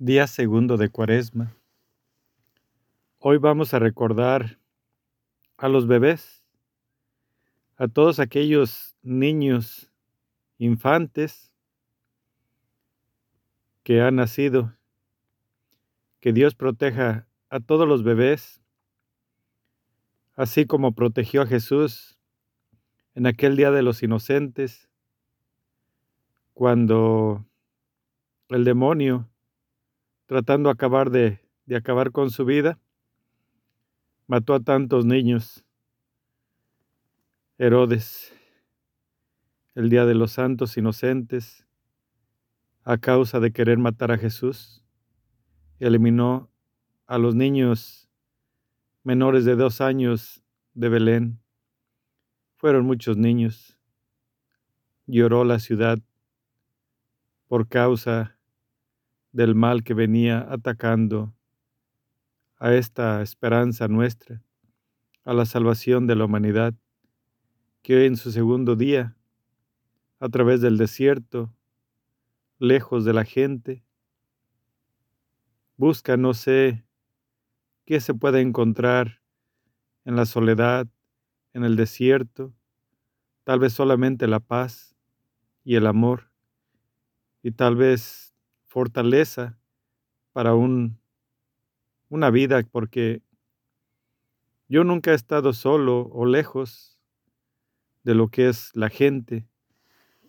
Día segundo de Cuaresma. Hoy vamos a recordar a los bebés, a todos aquellos niños, infantes que han nacido. Que Dios proteja a todos los bebés, así como protegió a Jesús en aquel día de los inocentes, cuando el demonio tratando acabar de, de acabar con su vida, mató a tantos niños. Herodes, el día de los santos inocentes, a causa de querer matar a Jesús, eliminó a los niños menores de dos años de Belén. Fueron muchos niños. Lloró la ciudad por causa del mal que venía atacando a esta esperanza nuestra, a la salvación de la humanidad, que hoy en su segundo día, a través del desierto, lejos de la gente, busca no sé qué se puede encontrar en la soledad, en el desierto, tal vez solamente la paz y el amor, y tal vez fortaleza para un, una vida, porque yo nunca he estado solo o lejos de lo que es la gente,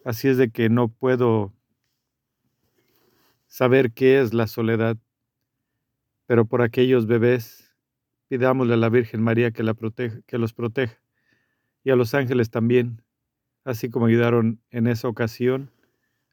así es de que no puedo saber qué es la soledad, pero por aquellos bebés pidámosle a la Virgen María que, la proteja, que los proteja y a los ángeles también, así como ayudaron en esa ocasión